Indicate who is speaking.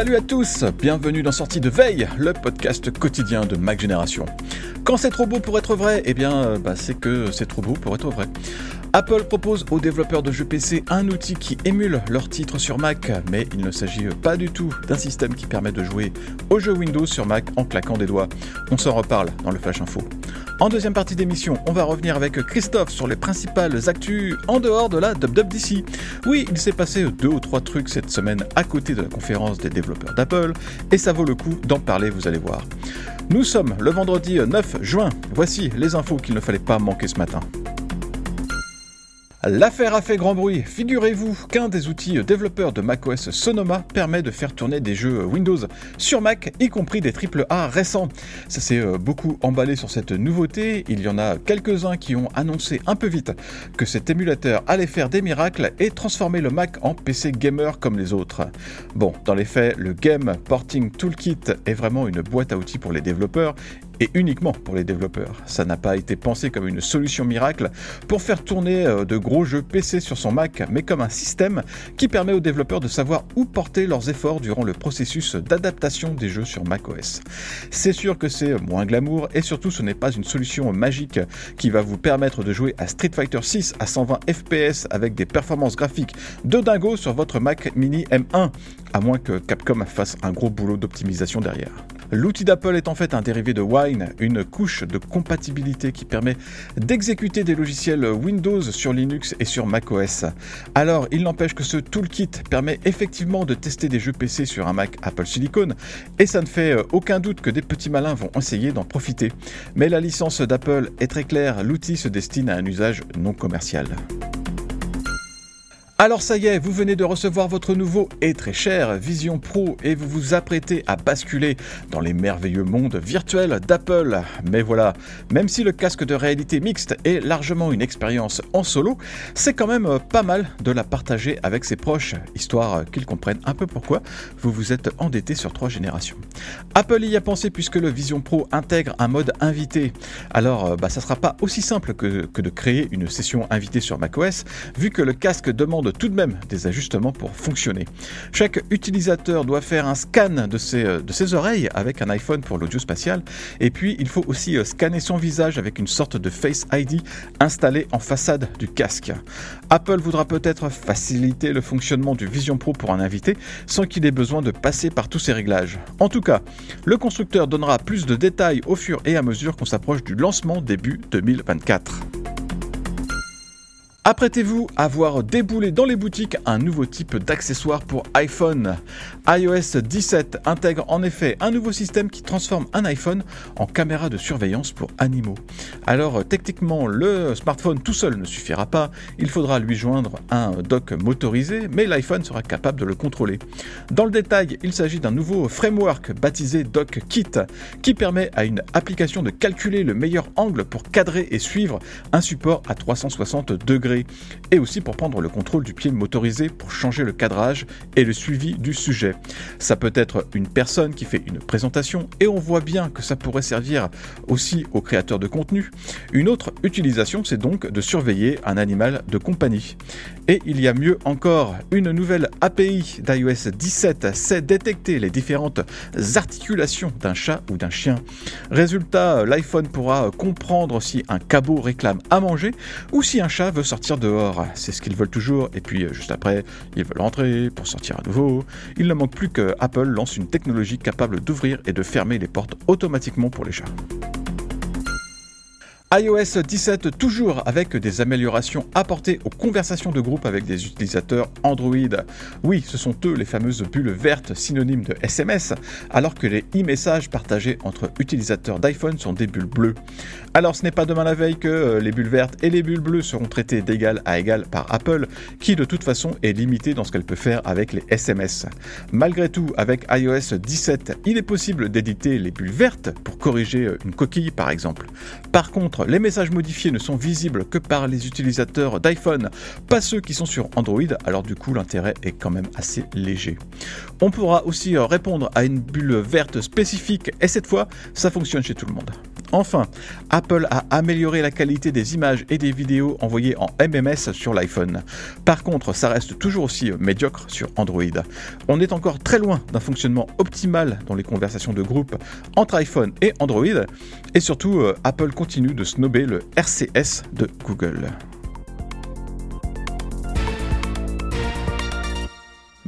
Speaker 1: Salut à tous, bienvenue dans Sortie de Veille, le podcast quotidien de Mac Génération. Quand c'est trop beau pour être vrai, eh bien euh, bah, c'est que c'est trop beau pour être vrai. Apple propose aux développeurs de jeux PC un outil qui émule leurs titres sur Mac, mais il ne s'agit pas du tout d'un système qui permet de jouer aux jeux Windows sur Mac en claquant des doigts. On s'en reparle dans le Flash Info. En deuxième partie d'émission, on va revenir avec Christophe sur les principales actus en dehors de la WWDC. Oui, il s'est passé deux ou trois trucs cette semaine à côté de la conférence des développeurs d'Apple, et ça vaut le coup d'en parler, vous allez voir. Nous sommes le vendredi 9 juin. Voici les infos qu'il ne fallait pas manquer ce matin. L'affaire a fait grand bruit. Figurez-vous qu'un des outils développeurs de macOS Sonoma permet de faire tourner des jeux Windows sur Mac, y compris des AAA récents. Ça s'est euh, beaucoup emballé sur cette nouveauté. Il y en a quelques-uns qui ont annoncé un peu vite que cet émulateur allait faire des miracles et transformer le Mac en PC gamer comme les autres. Bon, dans les faits, le Game Porting Toolkit est vraiment une boîte à outils pour les développeurs et uniquement pour les développeurs. Ça n'a pas été pensé comme une solution miracle pour faire tourner euh, de gros jeux PC sur son Mac, mais comme un système qui permet aux développeurs de savoir où porter leurs efforts durant le processus d'adaptation des jeux sur macOS. C'est sûr que c'est moins glamour et surtout ce n'est pas une solution magique qui va vous permettre de jouer à Street Fighter 6 à 120 FPS avec des performances graphiques de dingo sur votre Mac mini M1, à moins que Capcom fasse un gros boulot d'optimisation derrière. L'outil d'Apple est en fait un dérivé de Wine, une couche de compatibilité qui permet d'exécuter des logiciels Windows sur Linux et sur macOS. Alors, il n'empêche que ce toolkit permet effectivement de tester des jeux PC sur un Mac Apple Silicon, et ça ne fait euh, aucun doute que des petits malins vont essayer d'en profiter. Mais la licence d'Apple est très claire, l'outil se destine à un usage non commercial. Alors ça y est, vous venez de recevoir votre nouveau et très cher Vision Pro et vous vous apprêtez à basculer dans les merveilleux mondes virtuels d'Apple. Mais voilà, même si le casque de réalité mixte est largement une expérience en solo, c'est quand même pas mal de la partager avec ses proches, histoire qu'ils comprennent un peu pourquoi vous vous êtes endetté sur trois générations. Apple y a pensé puisque le Vision Pro intègre un mode invité. Alors bah, ça sera pas aussi simple que, que de créer une session invitée sur macOS, vu que le casque demande tout de même des ajustements pour fonctionner. Chaque utilisateur doit faire un scan de ses, euh, oreilles avec un iPhone pour l'audio spatial, et puis il faut aussi euh, scanner son visage avec une sorte de Face ID installée en façade du casque. Apple voudra peut-être faciliter le fonctionnement du Vision Pro pour un invité sans qu'il ait besoin de passer par tous ces réglages. En tout cas, le constructeur donnera plus de détails au fur et à mesure qu'on s'approche du lancement début 2024. Apprêtez-vous à voir débouler dans les boutiques un nouveau type d'accessoire pour iPhone. iOS 17 intègre en effet un nouveau système qui transforme un iPhone en caméra de surveillance pour animaux. Alors techniquement, le smartphone tout seul ne suffira pas, il faudra lui joindre un dock motorisé, mais l'iPhone sera capable de le contrôler. Dans le détail, il s'agit d'un nouveau framework baptisé Dock Kit qui permet à une application de calculer le meilleur angle pour cadrer et suivre un support à 360 degrés et aussi pour prendre le contrôle du pied motorisé pour changer le cadrage et le suivi du sujet. Ça peut être une personne qui fait une présentation et on voit bien que ça pourrait servir aussi aux créateurs de contenu. Une autre utilisation, c'est donc de surveiller un animal de compagnie. Et il y a mieux encore, une nouvelle API d'iOS 17 sait détecter les différentes articulations d'un chat ou d'un chien. Résultat, l'iPhone pourra comprendre si un cabot réclame à manger ou si un chat veut sortir dehors. C'est ce qu'ils veulent toujours. Et puis, euh, juste après, ils veulent rentrer pour sortir à nouveau. Il ne manque plus que Apple lance une technologie capable d'ouvrir et de fermer les portes automatiquement pour les chats iOS 17 toujours avec des améliorations apportées aux conversations de groupe avec des utilisateurs Android. Oui, ce sont eux les fameuses bulles vertes synonymes de SMS, alors que les e-messages partagés entre utilisateurs d'iPhone sont des bulles bleues. Alors ce n'est pas demain la veille que euh, les bulles vertes et les bulles bleues seront traitées d'égal à égal par Apple, qui de toute façon est limité dans ce qu'elle peut faire avec les SMS. Malgré tout, avec iOS 17, il est possible d'éditer les bulles vertes pour corriger euh, une coquille par exemple. Par contre, les messages modifiés ne sont visibles que par les utilisateurs d'iPhone, pas ceux qui sont sur Android, alors du coup l'intérêt est quand même assez léger. On pourra aussi répondre à une bulle verte spécifique et cette fois, ça fonctionne chez tout le monde. Enfin, Apple a amélioré la qualité des images et des vidéos envoyées en MMS sur l'iPhone. Par contre, ça reste toujours aussi médiocre sur Android. On est encore très loin d'un fonctionnement optimal dans les conversations de groupe entre iPhone et Android, et surtout, euh, Apple continue de snober le RCS de Google.